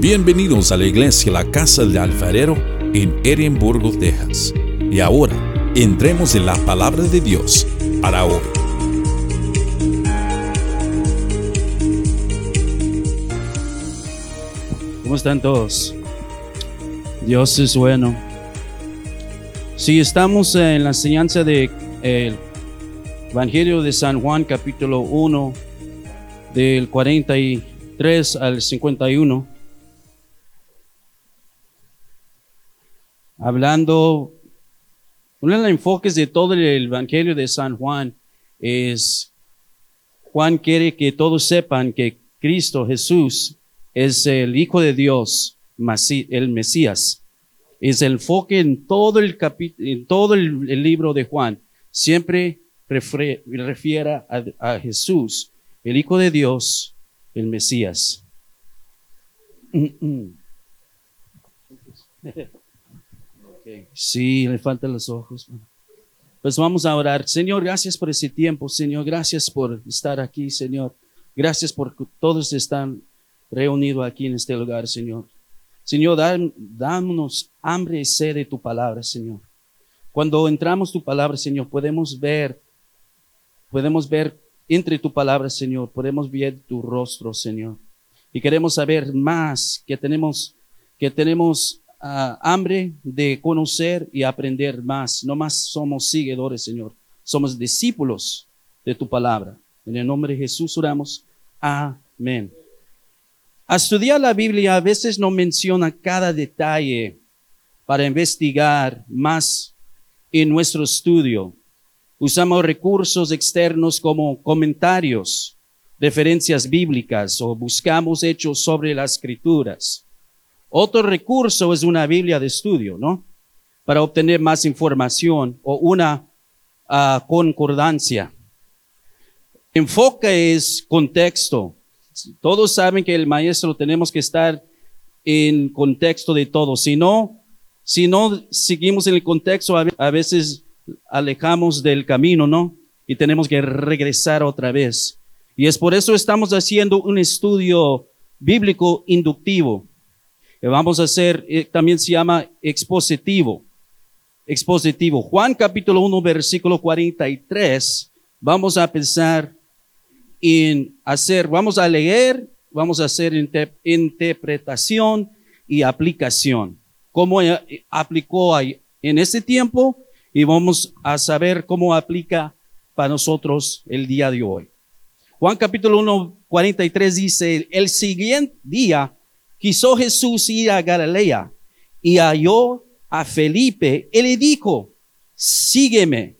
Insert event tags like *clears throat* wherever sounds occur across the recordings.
Bienvenidos a la iglesia La Casa del Alfarero en Edimburgo, Texas. Y ahora, entremos en la palabra de Dios para hoy. ¿Cómo están todos? Dios es bueno. Si estamos en la enseñanza del Evangelio de San Juan, capítulo 1, del 43 al 51, hablando, uno de los enfoques de todo el Evangelio de San Juan es, Juan quiere que todos sepan que Cristo Jesús es el Hijo de Dios, el Mesías. Es el enfoque en todo el en todo el, libro de Juan. Siempre refiere a, a Jesús, el Hijo de Dios, el Mesías. Sí, le faltan los ojos. Pues vamos a orar. Señor, gracias por ese tiempo. Señor, gracias por estar aquí, Señor. Gracias por que todos están reunidos aquí en este lugar, Señor. Señor, dámonos hambre y sed de tu palabra, Señor. Cuando entramos tu palabra, Señor, podemos ver, podemos ver entre tu palabra, Señor, podemos ver tu rostro, Señor. Y queremos saber más, que tenemos, que tenemos Ah, hambre de conocer y aprender más. No más somos seguidores, Señor. Somos discípulos de tu palabra. En el nombre de Jesús oramos. Amén. A estudiar la Biblia a veces no menciona cada detalle para investigar más en nuestro estudio. Usamos recursos externos como comentarios, referencias bíblicas o buscamos hechos sobre las escrituras. Otro recurso es una Biblia de estudio, ¿no? Para obtener más información o una ah, concordancia. Enfoque es contexto. Todos saben que el maestro tenemos que estar en contexto de todo. Si no, si no seguimos en el contexto, a veces alejamos del camino, ¿no? Y tenemos que regresar otra vez. Y es por eso estamos haciendo un estudio bíblico inductivo vamos a hacer, eh, también se llama expositivo. Expositivo. Juan capítulo 1, versículo 43. Vamos a pensar en hacer, vamos a leer, vamos a hacer interpretación y aplicación. Cómo eh, aplicó en ese tiempo y vamos a saber cómo aplica para nosotros el día de hoy. Juan capítulo 1, 43 dice, el siguiente día quiso Jesús ir a Galilea y halló a Felipe y le dijo, sígueme,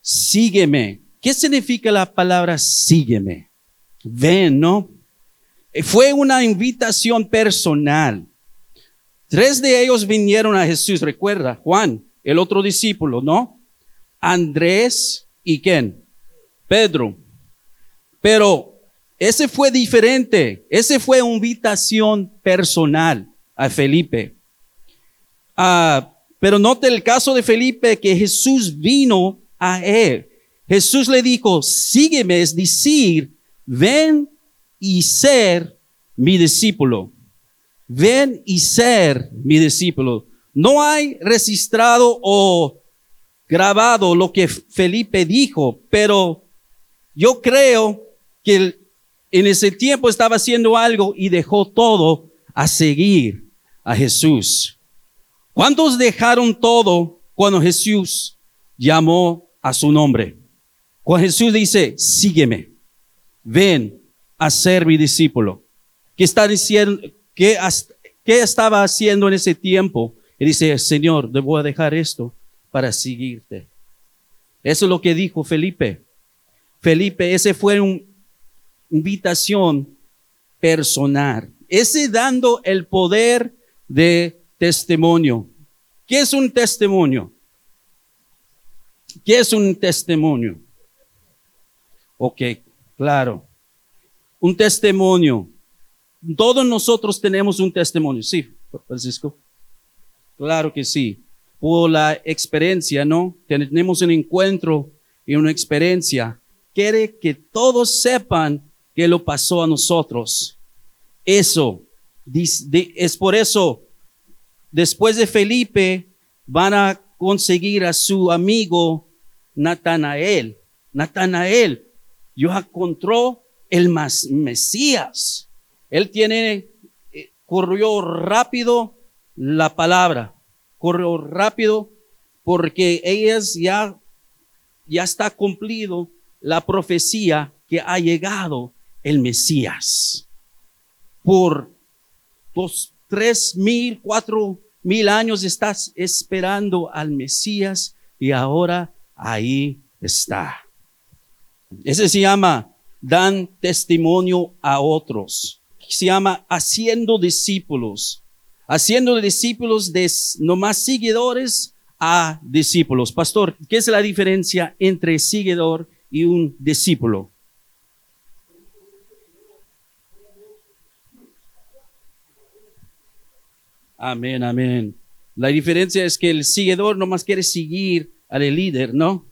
sígueme. ¿Qué significa la palabra sígueme? Ven, ¿no? Fue una invitación personal. Tres de ellos vinieron a Jesús, recuerda, Juan, el otro discípulo, ¿no? Andrés y quién? Pedro. Pero ese fue diferente. Ese fue una invitación personal a Felipe. Ah, pero note el caso de Felipe que Jesús vino a él. Jesús le dijo, sígueme, es decir, ven y ser mi discípulo. Ven y ser mi discípulo. No hay registrado o grabado lo que Felipe dijo, pero yo creo que en ese tiempo estaba haciendo algo y dejó todo a seguir a Jesús. ¿Cuántos dejaron todo cuando Jesús llamó a su nombre? Cuando Jesús dice, sígueme, ven a ser mi discípulo. ¿Qué está diciendo? ¿Qué, qué estaba haciendo en ese tiempo? Y dice, Señor, debo dejar esto para seguirte. Eso es lo que dijo Felipe. Felipe, ese fue un invitación personal. Ese dando el poder de testimonio. ¿Qué es un testimonio? ¿Qué es un testimonio? Ok, claro. Un testimonio. Todos nosotros tenemos un testimonio. Sí, Francisco. Claro que sí. Por la experiencia, ¿no? Tenemos un encuentro y una experiencia. Quiere que todos sepan que lo pasó a nosotros. eso. Es por eso, después de Felipe, van a conseguir a su amigo Natanael. Natanael, yo encontró el Mesías. Él tiene, eh, corrió rápido la palabra, corrió rápido porque ellas ya, ya está cumplido la profecía que ha llegado el Mesías. Por dos, tres mil, cuatro mil años estás esperando al Mesías y ahora ahí está. Ese se llama dan testimonio a otros. Se llama haciendo discípulos. Haciendo discípulos de no más seguidores a discípulos. Pastor, ¿qué es la diferencia entre seguidor y un discípulo? Amén, amén. La diferencia es que el seguidor no más quiere seguir al líder, ¿no?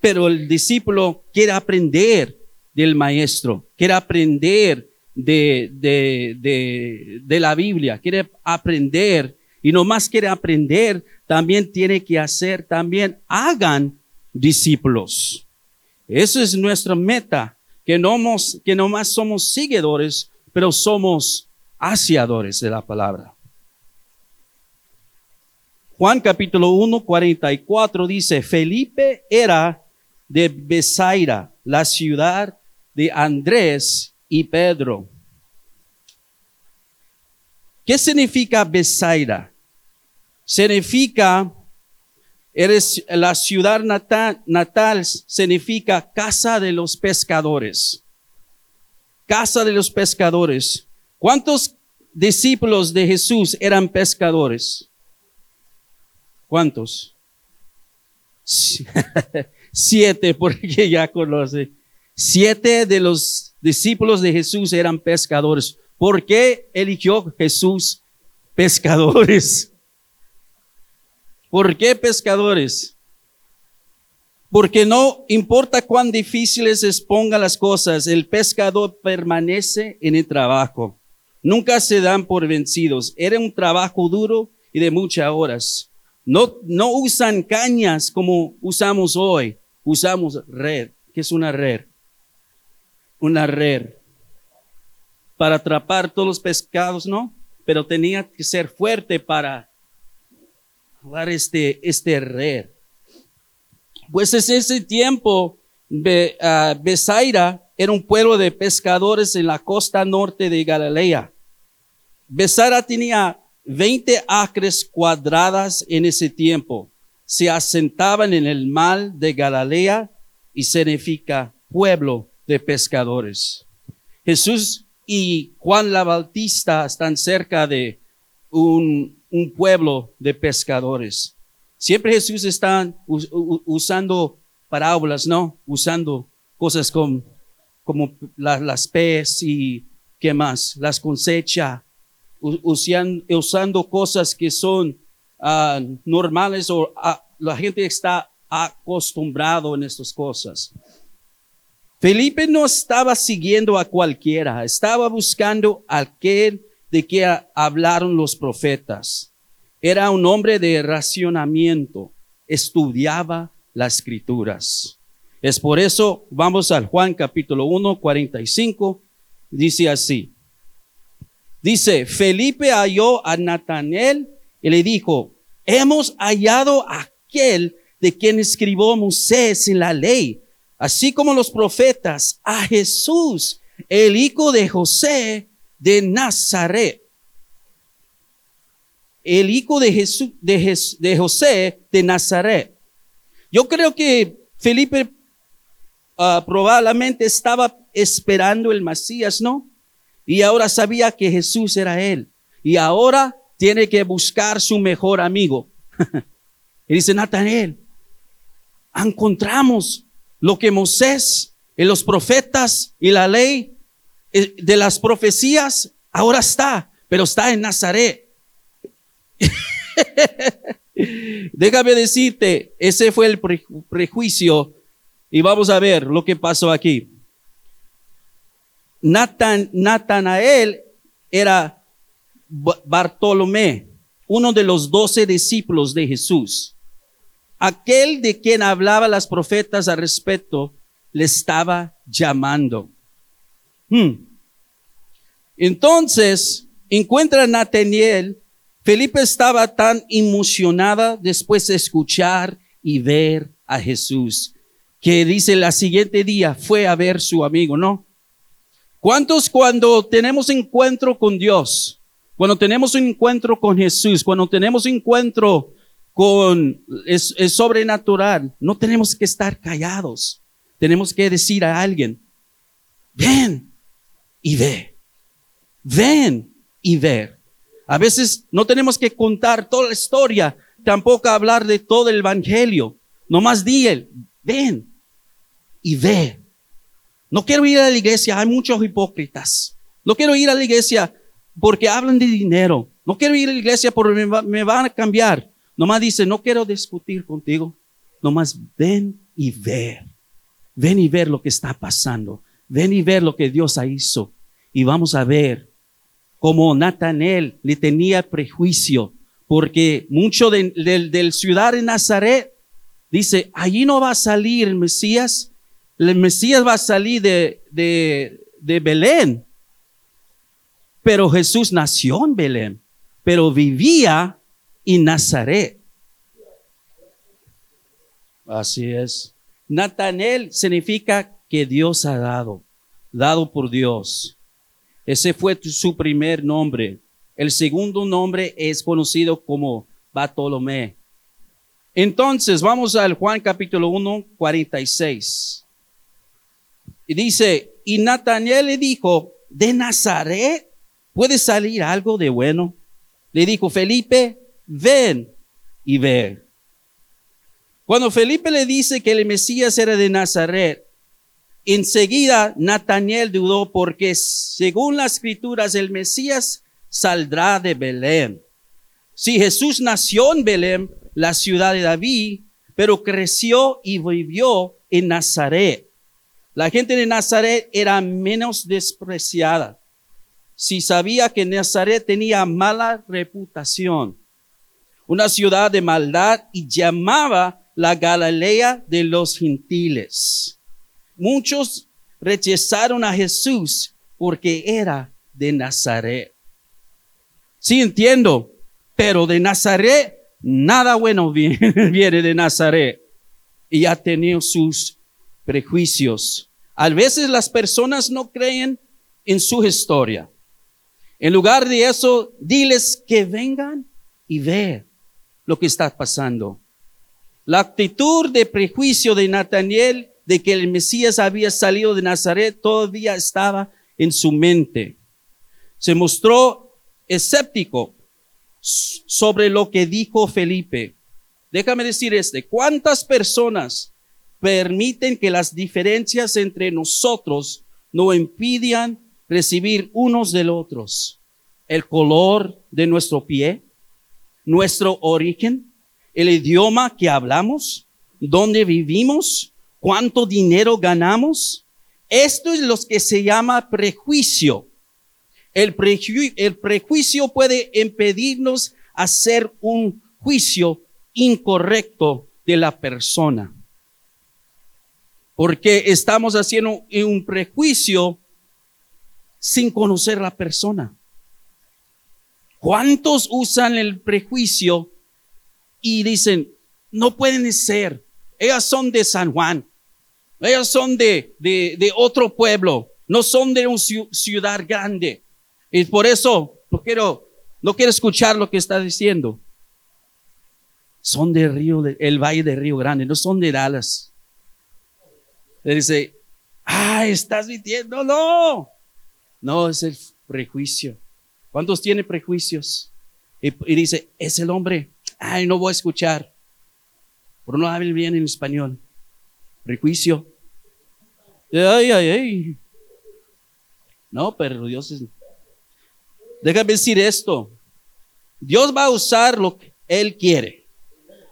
Pero el discípulo quiere aprender del maestro, quiere aprender de, de, de, la Biblia, quiere aprender y no más quiere aprender, también tiene que hacer, también hagan discípulos. Esa es nuestra meta, que no, que no más somos seguidores, pero somos haciadores de la palabra. Juan capítulo 1, 44 dice, Felipe era de Besaira, la ciudad de Andrés y Pedro. ¿Qué significa Besaira? Significa, eres la ciudad natal, natal, significa casa de los pescadores. Casa de los pescadores. ¿Cuántos discípulos de Jesús eran pescadores? ¿Cuántos? *laughs* Siete, porque ya conoce. Siete de los discípulos de Jesús eran pescadores. ¿Por qué eligió Jesús pescadores? ¿Por qué pescadores? Porque no importa cuán difíciles se pongan las cosas, el pescador permanece en el trabajo. Nunca se dan por vencidos. Era un trabajo duro y de muchas horas. No, no usan cañas como usamos hoy. Usamos red. ¿Qué es una red? una red para atrapar todos los pescados, ¿no? Pero tenía que ser fuerte para dar este, este red. Pues en ese tiempo, ah, Besaira era un pueblo de pescadores en la costa norte de Galilea. Besaira tenía 20 acres cuadradas en ese tiempo. Se asentaban en el mar de Galilea y significa pueblo de pescadores. Jesús y Juan la Bautista están cerca de un, un pueblo de pescadores. Siempre Jesús está usando parábolas, ¿no? Usando cosas como, como las pez y qué más, las cosecha, usando, cosas que son ah, normales o ah, la gente está acostumbrado en estas cosas. Felipe no estaba siguiendo a cualquiera, estaba buscando aquel de que hablaron los profetas. Era un hombre de racionamiento, estudiaba las escrituras. Es por eso, vamos al Juan capítulo 1, 45, dice así. Dice, Felipe halló a Natanael y le dijo, hemos hallado a aquel de quien escribió Moisés en la ley así como los profetas, a Jesús, el hijo de José de Nazaret. El hijo de, Jesús, de, José de Nazaret. Yo creo que Felipe ah, probablemente estaba esperando el Mesías, ¿no? Y ahora sabía que Jesús era él. Y ahora tiene que buscar su mejor amigo. *laughs* y dice, Natanael, encontramos lo que Moisés y los profetas y la ley eh, de las profecías ahora está, pero está en Nazaret. *laughs* Déjame decirte, ese fue el prejuicio y vamos a ver lo que pasó aquí. Natanael era Bartolomé, uno de los doce discípulos de Jesús. Aquel de quien hablaba las profetas al respecto, le estaba llamando. Hmm. Entonces, encuentra a Nathaniel. Felipe estaba tan emocionada después de escuchar y ver a Jesús, que dice la siguiente día fue a ver su amigo, ¿no? ¿Cuántos cuando tenemos encuentro con Dios, cuando tenemos un encuentro con Jesús, cuando tenemos encuentro con es, sobrenatural, no tenemos que estar callados. Tenemos que decir a alguien, ven y ve, ven y ver. A veces no tenemos que contar toda la historia, tampoco hablar de todo el evangelio. Nomás di el, ven y ve. No quiero ir a la iglesia, hay muchos hipócritas. No quiero ir a la iglesia porque hablan de dinero. No quiero ir a la iglesia porque me, van a cambiar. Nomás dice, no quiero discutir contigo. Nomás ven y ver. Ven y ver lo que está pasando. Ven y ver lo que Dios ha hizo. Y vamos a ver cómo Natanel le tenía prejuicio. Porque mucho del del ciudad de Nazaret dice, allí no va a salir el Mesías el Mesías va a salir de, de, Belén. Pero Jesús nació en Belén, pero vivía en Nazaret. Así es. Natanel significa que Dios ha dado, dado por Dios. Ese fue su primer nombre. El segundo nombre es conocido como Bartolomé. Entonces, vamos al Juan capítulo 1, 46. Y dice, y Nataniel le dijo, de Nazaret puede salir algo de bueno. Le dijo, Felipe, ven y ve. Cuando Felipe le dice que el Mesías era de Nazaret, enseguida Nataniel dudó porque según las escrituras el Mesías saldrá de Belén. Si Jesús nació en Belén, la ciudad de David, pero creció y vivió en Nazaret la gente de Nazaret era menos despreciada. Si sabía que Nazaret tenía mala reputación, una ciudad de maldad y llamaba la Galilea de los gentiles. Muchos rechazaron a Jesús porque era de Nazaret. Sí entiendo, pero de Nazaret nada bueno *laughs* viene, de Nazaret. Y ha tenido sus prejuicios. A veces las personas no creen en su historia. En lugar de eso, diles que vengan y vean lo que está pasando. La actitud de prejuicio de Nathaniel de que el Mesías había salido de Nazaret todavía estaba en su mente. Se mostró escéptico sobre lo que dijo Felipe. Déjame decir este, ¿cuántas personas permiten que las diferencias entre nosotros no impidan recibir unos del otros. El color de nuestro pie, nuestro origen, el idioma que hablamos, dónde vivimos, cuánto dinero ganamos. Esto es lo que se llama prejuicio. El, el prejuicio puede impedirnos hacer un juicio incorrecto de la persona porque estamos haciendo un prejuicio sin conocer la persona. ¿Cuántos usan el prejuicio y dicen, no pueden ser, ellas son de San Juan, ellas son de, de, otro pueblo, no son de una ciudad grande? Y por eso no quiero, no quiero escuchar lo que está diciendo. Son de Río, el Valle de Río Grande, no son de Dallas. Dice, ah, estás mintiendo. No, no, es el prejuicio. ¿Cuántos tiene prejuicios? Y, dice, es el hombre. Ay, no voy a escuchar. Pero no habla bien en español. Prejuicio. Ay, ay, ay. No, pero Dios es. Déjame decir esto. Dios va a usar lo que Él quiere.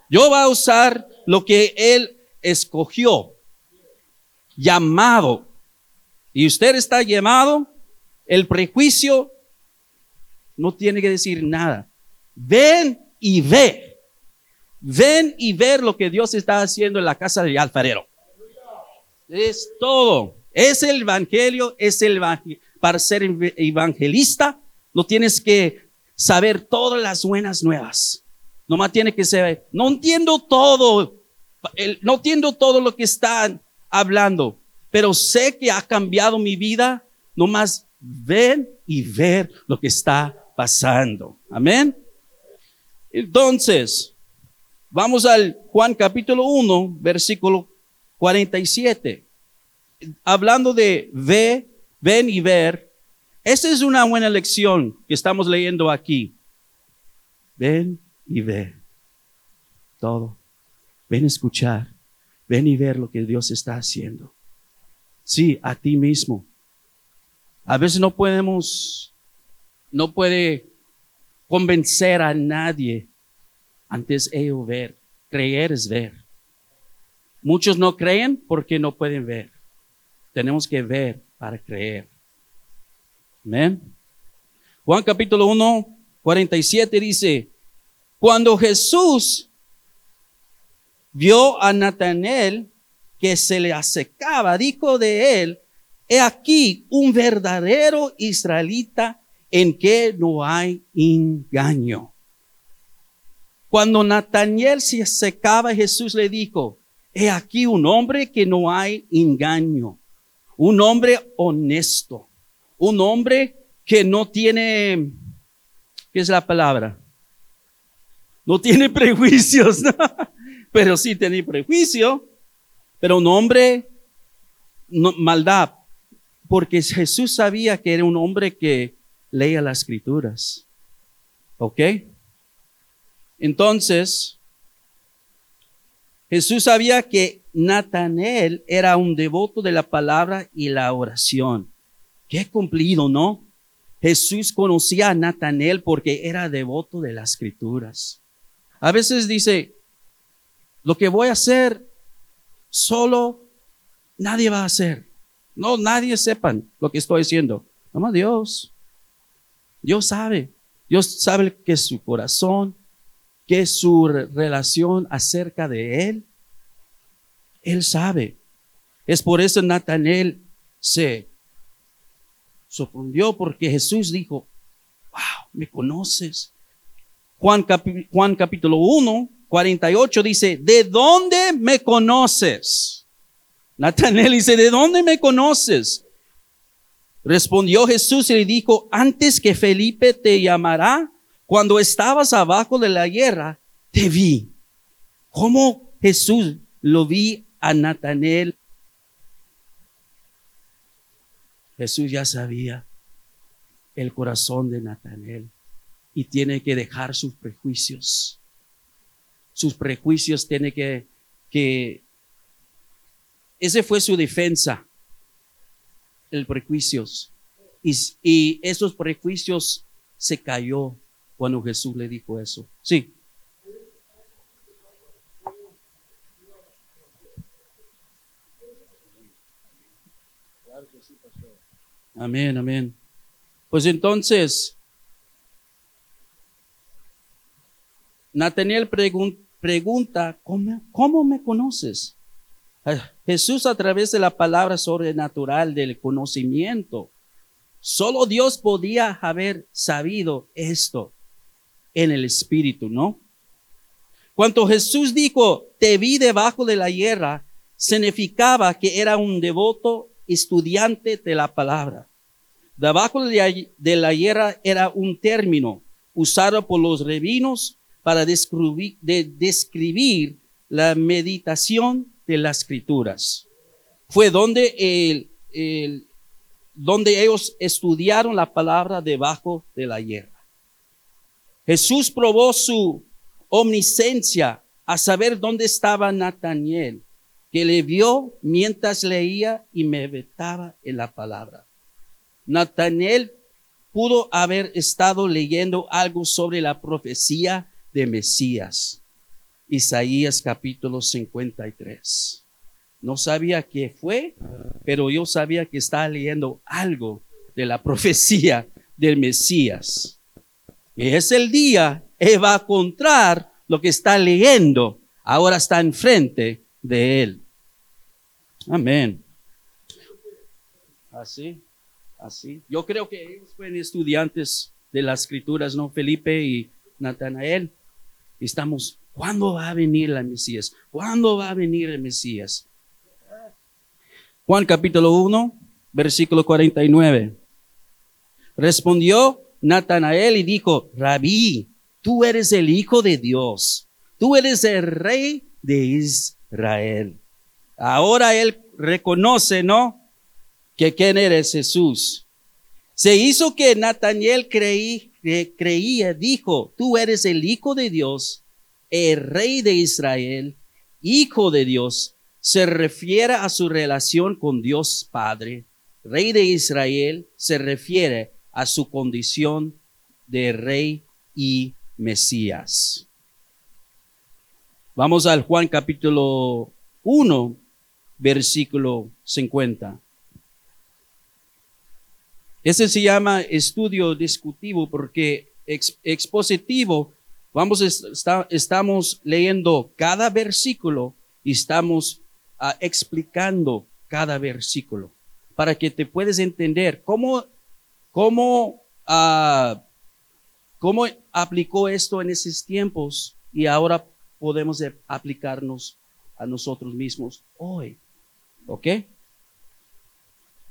Dios va a usar lo que Él escogió llamado. Y usted está llamado, el prejuicio no tiene que decir nada. Ven y ve. Ven y ver lo que Dios está haciendo en la casa del alfarero. Es todo. Es el evangelio, es el. Para ser evangelista, no tienes que saber todas las buenas nuevas. Nomás tiene que ser, no entiendo todo, no entiendo todo lo que están hablando, pero sé que ha cambiado mi vida. Nomás ven y ver lo que está pasando. Amén. Entonces, vamos al Juan capítulo 1, versículo 47. Hablando de ve, ven y ver, esa es una buena lección que estamos leyendo aquí. Ven y ve todo. Ven a escuchar. Ven y ver lo que Dios está haciendo. Sí, a ti mismo. A veces no podemos, no puede convencer a nadie antes ellos ver. Creer es ver. Muchos no creen porque no pueden ver. Tenemos que ver para creer. Amén. Juan capítulo 1, 47 dice, cuando Jesús vio a Natanael que se le acercaba, dijo de él, he aquí un verdadero israelita en que no hay engaño. Cuando Natanael se acercaba, Jesús le dijo, he aquí un hombre que no hay engaño, un hombre honesto, un hombre que no tiene, ¿qué es la palabra? No tiene prejuicios, *laughs* pero sí tiene prejuicio, pero un hombre, maldad, porque Jesús sabía que era un hombre que leía las escrituras. ¿Ok? Entonces, Jesús sabía que Natanael era un devoto de la palabra y la oración. Qué cumplido, ¿no? Jesús conocía a Natanael porque era devoto de las escrituras. A veces dice, lo que voy a hacer solo nadie va a hacer. No, nadie sepan lo que estoy haciendo. Nomás Dios. Dios sabe. Dios sabe que su corazón, que su relación acerca de Él. Él sabe. Es por eso Natanael se sorprendió porque Jesús dijo, wow, me conoces. Juan, Juan capítulo 1, 48 dice, ¿de dónde me conoces? Natanael dice, ¿de dónde me conoces? Respondió Jesús y le dijo, antes que Felipe te llamará, cuando estabas abajo de la guerra, te vi. ¿Cómo Jesús lo vi a Natanael? Jesús ya sabía el corazón de Natanael y tiene que dejar sus prejuicios. Sus prejuicios tiene que, que, ese fue su defensa, el prejuicios. Y, y esos prejuicios se cayó cuando Jesús le dijo eso. Sí. Amén, amén. Pues entonces, Nathaniel pregunta, ¿cómo, me conoces? Ah, Jesús a través de la palabra sobrenatural del conocimiento. Solo Dios podía haber sabido esto en el Espíritu, ¿no? Cuando Jesús dijo, te vi debajo de la hierra, significaba que era un devoto estudiante de la palabra. Debajo de la hierra era un término usado por los revinos para describir, de describir la meditación de las escrituras. Fue donde, donde ellos estudiaron la palabra debajo de la hierba. Jesús probó su omniscencia a saber dónde estaba Nataniel, que le vio mientras leía y meditaba en la palabra. Nataniel pudo haber estado leyendo algo sobre la profecía de Mesías. Isaías capítulo 53. No sabía qué fue, pero yo sabía que estaba leyendo algo de la *laughs* profecía del Mesías. Y es el día, él va a encontrar lo que está leyendo, ahora está enfrente de él. Amén. Así, así. Yo creo que ellos fueron estudiantes de las escrituras, ¿no? Felipe y Natanael. Estamos, ¿cuándo va a venir la Mesías? ¿Cuándo va a venir el Mesías? Juan capítulo 1, versículo 49. Respondió Natanael y dijo, Rabí, tú eres el Hijo de Dios, tú eres el Rey de Israel. Ahora él reconoce, ¿no? Que quién eres Jesús. Se hizo que Natanael creí, creía, dijo, tú eres el Hijo de Dios, el Rey de Israel, Hijo de Dios. Se refiere a su relación con Dios Padre. Rey de Israel se refiere a su condición de Rey y Mesías. Vamos al Juan capítulo 1, versículo 50. Ese se llama estudio discutivo porque expositivo, vamos, estamos leyendo cada versículo y estamos ah, explicando cada versículo para que te puedas entender cómo, cómo uh, cómo aplicó esto en esos tiempos y ahora podemos aplicarnos a nosotros mismos hoy. ¿Ok?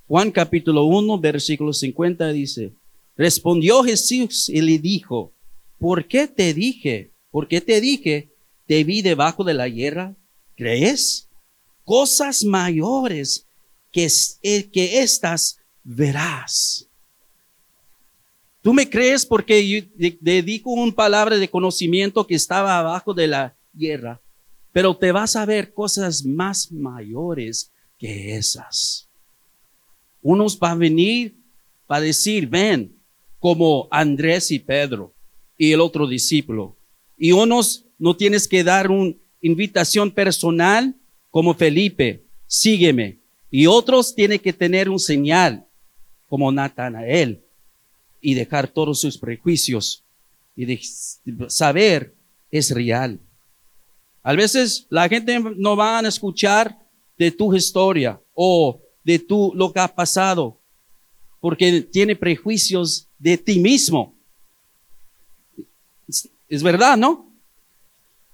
Juan capítulo 1, versículo 50 dice, respondió Jesús y le dijo, ¿por qué te dije? ¿Por qué te dije? Te vi debajo de la hierra. ¿Crees? Cosas mayores que, que estas verás. Tú me crees porque yo dedico un palabra de conocimiento que estaba abajo de la guerra, pero te vas a ver cosas más mayores que esas. Unos van a venir para decir, ven, como Andrés y Pedro y el otro discípulo. Y unos no tienes que dar una invitación personal como Felipe, sígueme. Y otros tienen que tener un señal como Natanael y dejar todos sus prejuicios y de saber es real. A veces la gente no va a escuchar de tu historia o de tu lo que ha pasado porque tiene prejuicios de ti mismo. Es verdad, ¿no?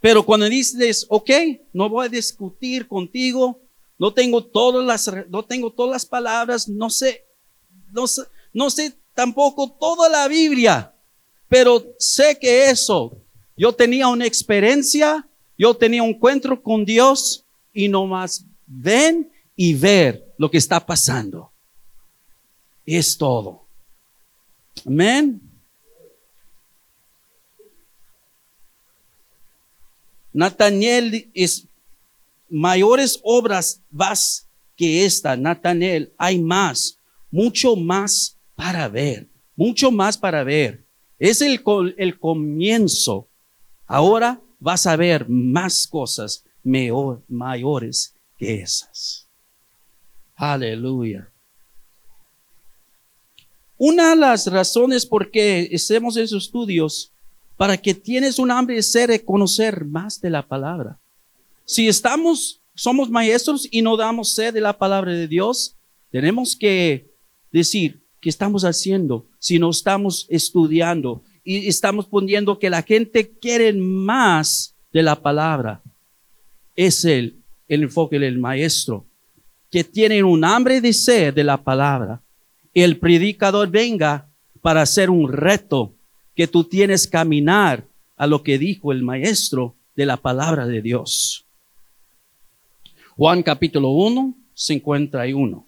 Pero cuando dices, ok, no voy a discutir contigo, no tengo todas las, no tengo todas las palabras, no sé, no sé, no sé tampoco toda la Biblia, pero sé que eso, yo tenía una experiencia, yo tenía un encuentro con Dios y no más ven y ver lo que está pasando. Es todo. Amén. Nathaniel es mayores obras vas que esta, Nathaniel, hay más, mucho más para ver, mucho más para ver. Es el, el comienzo. Ahora vas a ver más cosas mayores que esas. Aleluya. Una de las razones por qué hacemos esos estudios, para que tienes un hambre de ser, de conocer más de la palabra. Si estamos, somos maestros y no damos sed de la palabra de Dios, tenemos que decir, ¿Qué estamos haciendo si no estamos estudiando y estamos poniendo que la gente quiere más de la palabra? Es el, el enfoque del maestro, que tienen un hambre de sed de la palabra. El predicador venga para hacer un reto que tú tienes caminar a lo que dijo el maestro de la palabra de Dios. Juan capítulo 1, 51.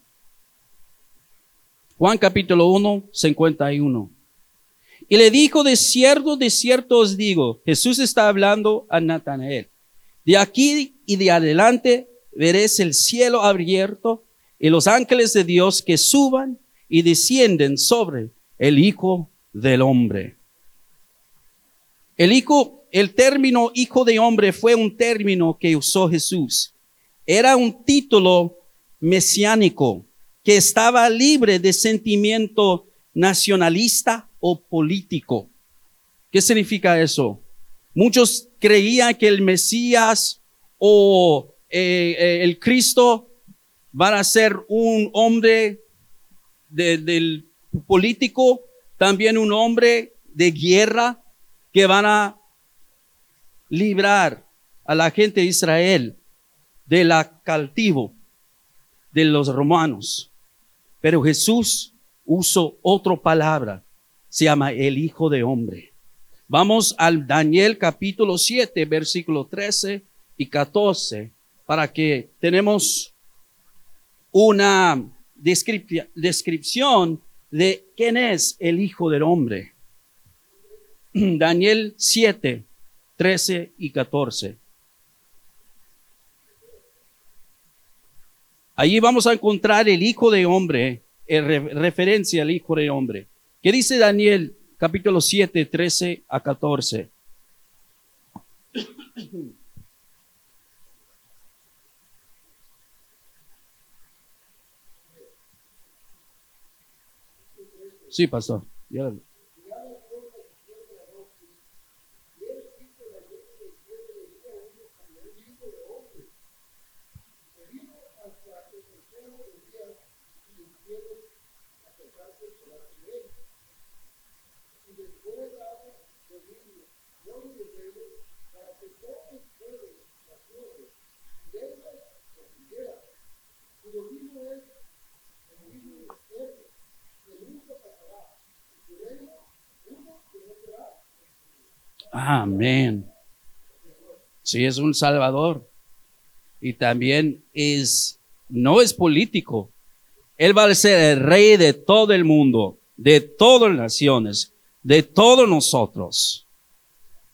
Juan capítulo 1, 51. Y le dijo, de cierto, de cierto os digo, Jesús está hablando a Natanael, de aquí y de adelante veréis el cielo abierto y los ángeles de Dios que suban y descienden sobre el Hijo del Hombre. El hijo, el término hijo de hombre fue un término que usó Jesús. Era un título mesiánico que estaba libre de sentimiento nacionalista o político. ¿Qué significa eso? Muchos creían que el Mesías o eh, eh, el Cristo van a ser un hombre del político, también un hombre de guerra que van a librar a la gente de Israel de la cautivo de los romanos. Pero Jesús usó otra palabra, se llama el Hijo de Hombre. Vamos al Daniel capítulo 7, versículo 13 y 14, para que tenemos una descripción de quién es el Hijo del Hombre. *clears throat* Daniel 7, 13 y 14. Allí vamos a encontrar el Hijo de Hombre, en referencia al Hijo de Hombre. ¿Qué dice Daniel capítulo 7, 13 a 14? *clears throat* Sí, pastor. Amén. Sí, es un salvador. Y también es, no es político. Él va a ser el rey de todo el mundo, de todas las naciones, de todos nosotros.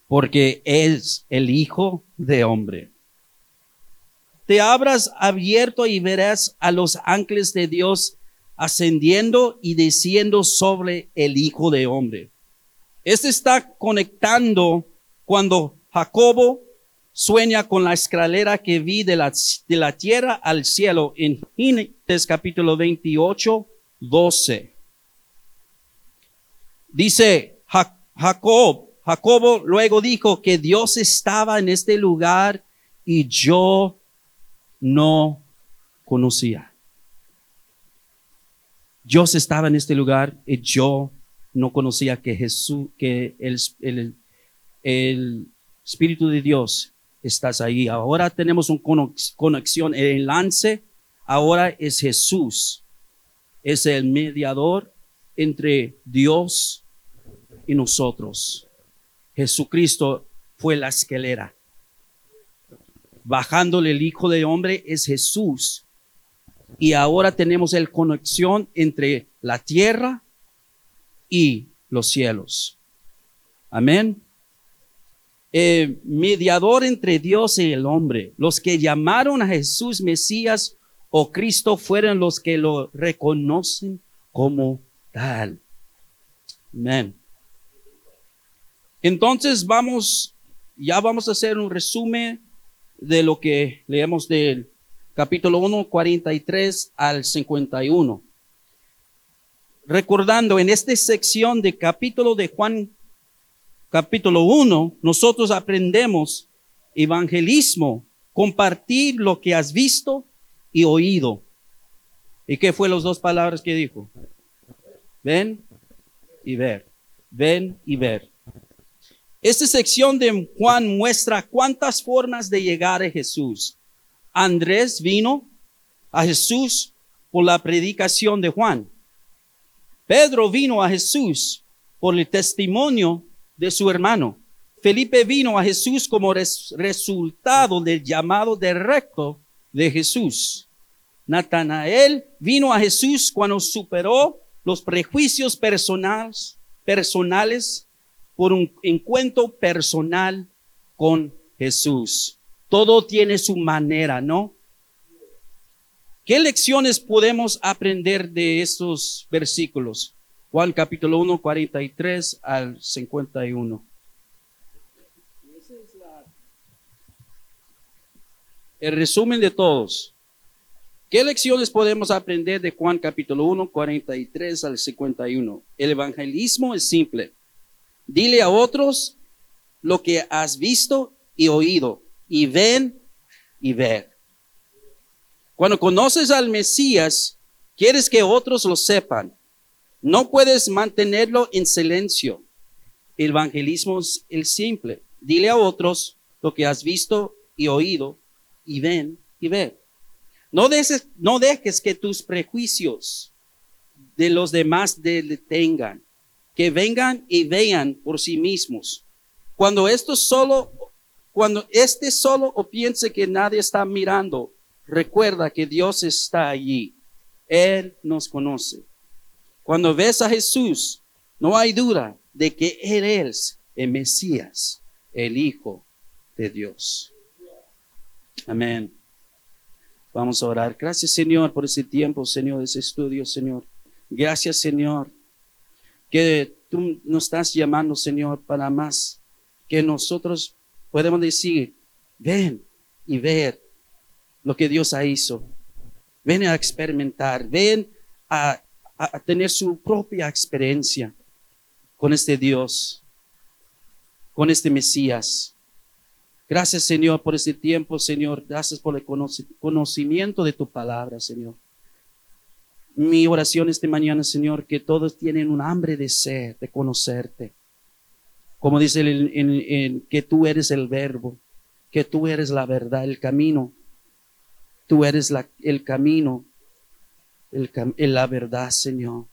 Porque es el Hijo de Hombre. Te abras abierto y verás a los ángeles de Dios ascendiendo y desciendo sobre el Hijo de Hombre. Este está conectando cuando Jacobo sueña con la escalera que vi de la, de la tierra al cielo en Génesis capítulo 28, 12. Dice Jacob, Jacobo luego dijo que Dios estaba en este lugar y yo no conocía. Dios estaba en este lugar y yo no conocía que Jesús, que el, el, el Espíritu de Dios estás ahí. Ahora tenemos una conexión, el enlace ahora es Jesús, es el mediador entre Dios y nosotros. Jesucristo fue la escalera. Bajándole el Hijo de Hombre es Jesús. Y ahora tenemos el conexión entre la tierra y los cielos. Amén. Eh, mediador entre Dios y el hombre. Los que llamaron a Jesús Mesías o Cristo fueron los que lo reconocen como tal. Amén. Entonces vamos, ya vamos a hacer un resumen de lo que leemos del capítulo 1, 43 al 51 recordando en esta sección de capítulo de Juan, capítulo 1, nosotros aprendemos evangelismo, compartir lo que has visto y oído. ¿Y qué fue las dos palabras que dijo? Ven y ver. Ven y ver. Esta sección de Juan muestra cuántas formas de llegar a Jesús. Andrés vino a Jesús por la predicación de Juan. Pedro vino a Jesús por el testimonio de su hermano. Felipe vino a Jesús como resultado del llamado directo de Jesús. Natanael vino a Jesús cuando superó los prejuicios personales, personales por un encuentro personal con Jesús. Todo tiene su manera, ¿no? ¿Qué lecciones podemos aprender de estos versículos? Juan capítulo 1, 43 al 51. El resumen de todos. ¿Qué lecciones podemos aprender de Juan capítulo 1, 43 al 51? El evangelismo es simple. Dile a otros lo que has visto y oído, y ven y ver. Cuando conoces al Mesías, quieres que otros lo sepan. No puedes mantenerlo en silencio. El evangelismo es el simple. Dile a otros lo que has visto y oído, y ven y ver. No dejes, no dejes que tus prejuicios de los demás detengan, que vengan y vean por sí mismos. Cuando esto solo, cuando este solo o piense que nadie está mirando, recuerda que Dios está allí. Él nos conoce. Cuando ves a Jesús, no hay duda de que Él es el Mesías, el Hijo de Dios. Amén. Vamos a orar. Gracias, Señor, por ese tiempo, Señor, ese estudio, Señor. Gracias, Señor, que tú nos estás llamando, Señor, para más que nosotros podemos decir, ven y ver lo que Dios ha hizo. Ven a experimentar, ven a, tener su propia experiencia con este Dios, con este Mesías. Gracias, Señor, por este tiempo, Señor. Gracias por el conocimiento de tu palabra, Señor. Mi oración esta mañana, Señor, que todos tienen un hambre de sed, de conocerte. Como dice en, que tú eres el verbo, que tú eres la verdad, el camino. Tú eres el camino, el, la verdad, Señor,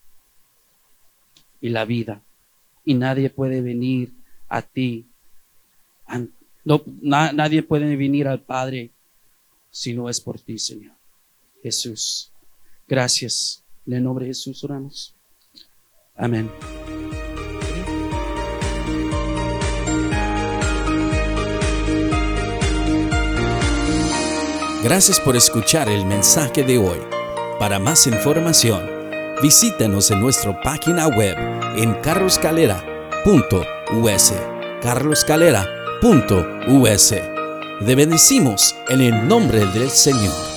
y la vida. Y nadie puede venir a ti nadie puede venir al Padre si no es por ti, Señor. Jesús. Gracias. En el nombre de Jesús oramos. Amén. Gracias por escuchar el mensaje de hoy. Para más información, visítanos en nuestra página web en carloscalera.us. carloscalera.us. Te bendecimos en el nombre del Señor.